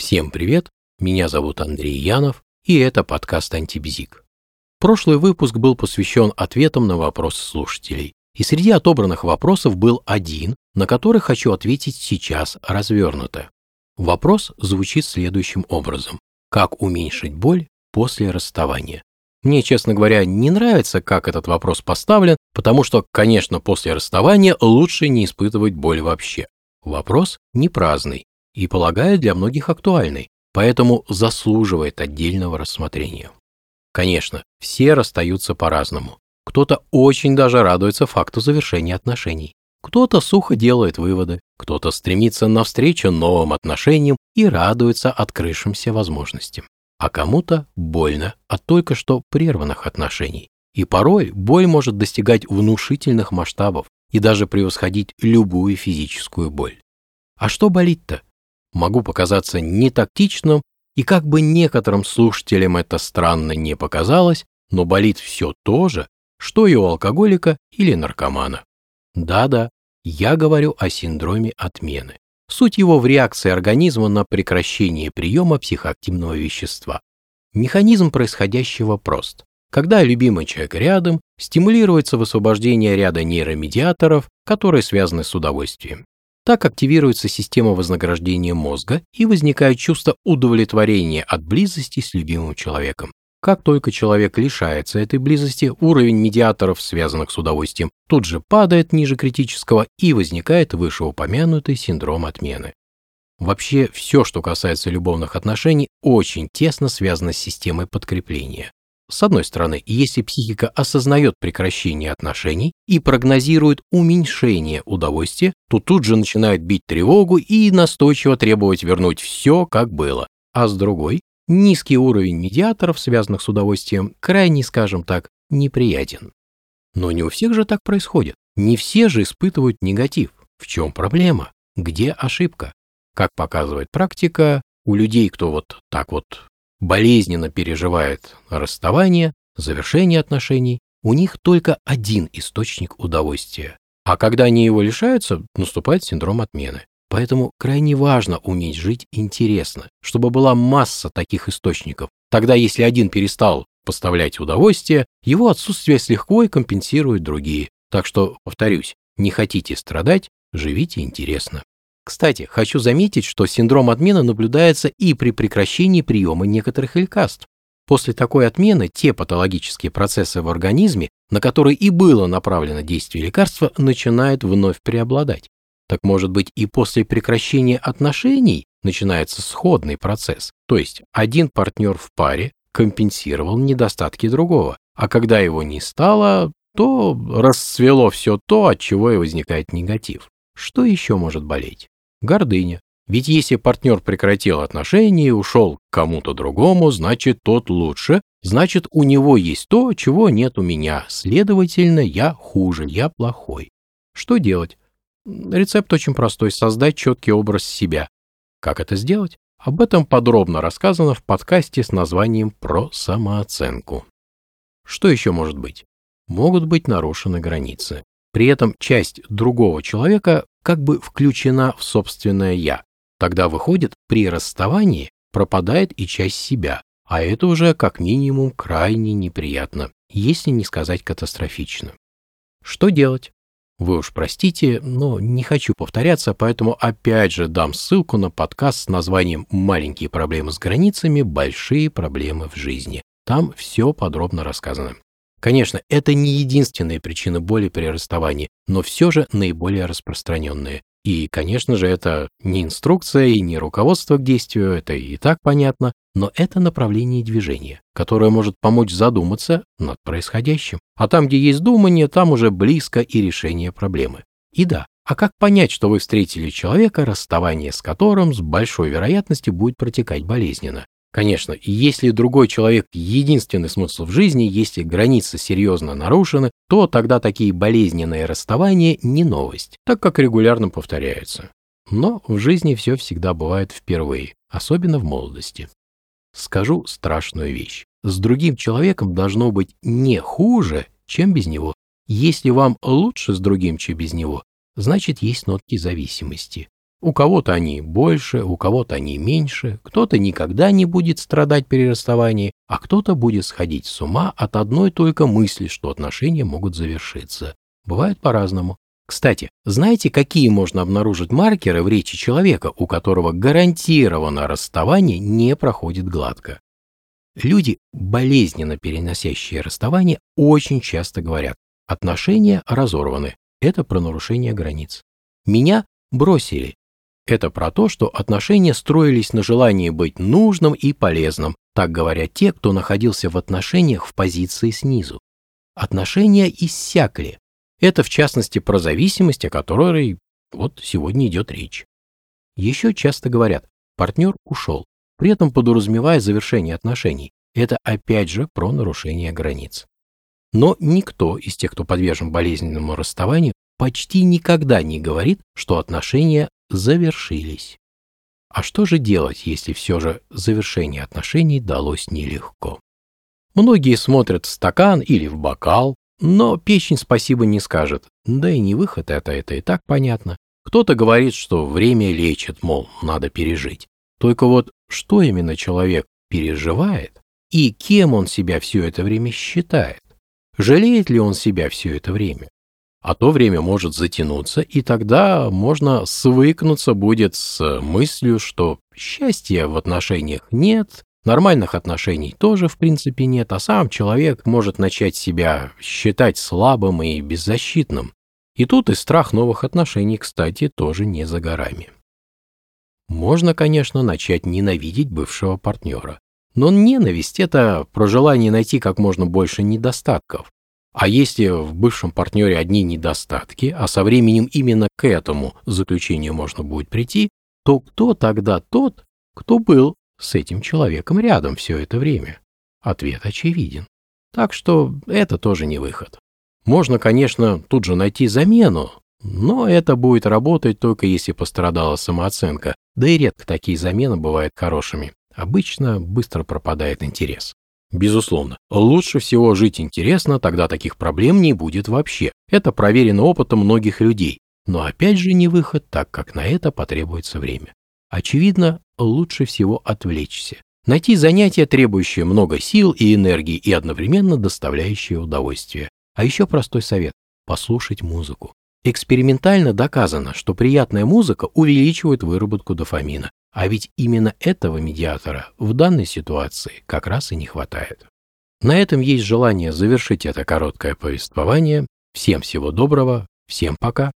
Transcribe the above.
Всем привет, меня зовут Андрей Янов, и это подкаст «Антибзик». Прошлый выпуск был посвящен ответам на вопросы слушателей, и среди отобранных вопросов был один, на который хочу ответить сейчас развернуто. Вопрос звучит следующим образом. Как уменьшить боль после расставания? Мне, честно говоря, не нравится, как этот вопрос поставлен, потому что, конечно, после расставания лучше не испытывать боль вообще. Вопрос не праздный, и, полагаю, для многих актуальный, поэтому заслуживает отдельного рассмотрения. Конечно, все расстаются по-разному. Кто-то очень даже радуется факту завершения отношений. Кто-то сухо делает выводы, кто-то стремится навстречу новым отношениям и радуется открывшимся возможностям. А кому-то больно от только что прерванных отношений. И порой боль может достигать внушительных масштабов и даже превосходить любую физическую боль. А что болит-то? Могу показаться нетактичным, и как бы некоторым слушателям это странно не показалось, но болит все то же, что и у алкоголика или наркомана. Да-да, я говорю о синдроме отмены. Суть его в реакции организма на прекращение приема психоактивного вещества. Механизм происходящего прост. Когда любимый человек рядом, стимулируется высвобождение ряда нейромедиаторов, которые связаны с удовольствием. Так активируется система вознаграждения мозга и возникает чувство удовлетворения от близости с любимым человеком. Как только человек лишается этой близости, уровень медиаторов, связанных с удовольствием, тут же падает ниже критического и возникает вышеупомянутый синдром отмены. Вообще, все, что касается любовных отношений, очень тесно связано с системой подкрепления. С одной стороны, если психика осознает прекращение отношений и прогнозирует уменьшение удовольствия, то тут же начинает бить тревогу и настойчиво требовать вернуть все, как было. А с другой, низкий уровень медиаторов, связанных с удовольствием, крайне, скажем так, неприятен. Но не у всех же так происходит. Не все же испытывают негатив. В чем проблема? Где ошибка? Как показывает практика, у людей, кто вот так вот болезненно переживает расставание, завершение отношений, у них только один источник удовольствия. А когда они его лишаются, наступает синдром отмены. Поэтому крайне важно уметь жить интересно, чтобы была масса таких источников. Тогда, если один перестал поставлять удовольствие, его отсутствие с лихвой компенсируют другие. Так что, повторюсь, не хотите страдать, живите интересно. Кстати, хочу заметить, что синдром отмены наблюдается и при прекращении приема некоторых лекарств. После такой отмены те патологические процессы в организме, на которые и было направлено действие лекарства, начинают вновь преобладать. Так может быть и после прекращения отношений начинается сходный процесс, то есть один партнер в паре компенсировал недостатки другого, а когда его не стало, то расцвело все то, от чего и возникает негатив. Что еще может болеть? Гордыня. Ведь если партнер прекратил отношения и ушел к кому-то другому, значит тот лучше, значит у него есть то, чего нет у меня, следовательно, я хуже, я плохой. Что делать? Рецепт очень простой – создать четкий образ себя. Как это сделать? Об этом подробно рассказано в подкасте с названием «Про самооценку». Что еще может быть? Могут быть нарушены границы. При этом часть другого человека как бы включена в собственное «я». Тогда выходит, при расставании пропадает и часть себя, а это уже как минимум крайне неприятно, если не сказать катастрофично. Что делать? Вы уж простите, но не хочу повторяться, поэтому опять же дам ссылку на подкаст с названием «Маленькие проблемы с границами. Большие проблемы в жизни». Там все подробно рассказано. Конечно, это не единственная причина боли при расставании, но все же наиболее распространенная. И, конечно же, это не инструкция и не руководство к действию, это и так понятно, но это направление движения, которое может помочь задуматься над происходящим. А там, где есть думание, там уже близко и решение проблемы. И да, а как понять, что вы встретили человека, расставание с которым с большой вероятностью будет протекать болезненно? Конечно, если другой человек единственный смысл в жизни, если границы серьезно нарушены, то тогда такие болезненные расставания не новость, так как регулярно повторяются. Но в жизни все всегда бывает впервые, особенно в молодости. Скажу страшную вещь. С другим человеком должно быть не хуже, чем без него. Если вам лучше с другим, чем без него, значит есть нотки зависимости. У кого-то они больше, у кого-то они меньше, кто-то никогда не будет страдать при расставании, а кто-то будет сходить с ума от одной только мысли, что отношения могут завершиться. Бывает по-разному. Кстати, знаете, какие можно обнаружить маркеры в речи человека, у которого гарантированно расставание не проходит гладко? Люди, болезненно переносящие расставание, очень часто говорят, отношения разорваны, это про нарушение границ. Меня бросили, это про то, что отношения строились на желании быть нужным и полезным, так говорят те, кто находился в отношениях в позиции снизу. Отношения иссякли. Это, в частности, про зависимость, о которой вот сегодня идет речь. Еще часто говорят, партнер ушел, при этом подразумевая завершение отношений. Это опять же про нарушение границ. Но никто из тех, кто подвержен болезненному расставанию, почти никогда не говорит, что отношения завершились. А что же делать, если все же завершение отношений далось нелегко? Многие смотрят в стакан или в бокал, но печень спасибо не скажет. Да и не выход это, это и так понятно. Кто-то говорит, что время лечит, мол, надо пережить. Только вот что именно человек переживает и кем он себя все это время считает? Жалеет ли он себя все это время? А то время может затянуться, и тогда можно свыкнуться будет с мыслью, что счастья в отношениях нет, нормальных отношений тоже в принципе нет, а сам человек может начать себя считать слабым и беззащитным. И тут и страх новых отношений, кстати, тоже не за горами. Можно, конечно, начать ненавидеть бывшего партнера. Но ненависть – это про желание найти как можно больше недостатков, а если в бывшем партнере одни недостатки, а со временем именно к этому заключению можно будет прийти, то кто тогда тот, кто был с этим человеком рядом все это время? Ответ очевиден. Так что это тоже не выход. Можно, конечно, тут же найти замену, но это будет работать только если пострадала самооценка, да и редко такие замены бывают хорошими. Обычно быстро пропадает интерес. Безусловно, лучше всего жить интересно, тогда таких проблем не будет вообще. Это проверено опытом многих людей. Но опять же не выход, так как на это потребуется время. Очевидно, лучше всего отвлечься. Найти занятие, требующее много сил и энергии и одновременно доставляющее удовольствие. А еще простой совет – послушать музыку. Экспериментально доказано, что приятная музыка увеличивает выработку дофамина, а ведь именно этого медиатора в данной ситуации как раз и не хватает. На этом есть желание завершить это короткое повествование. Всем всего доброго, всем пока.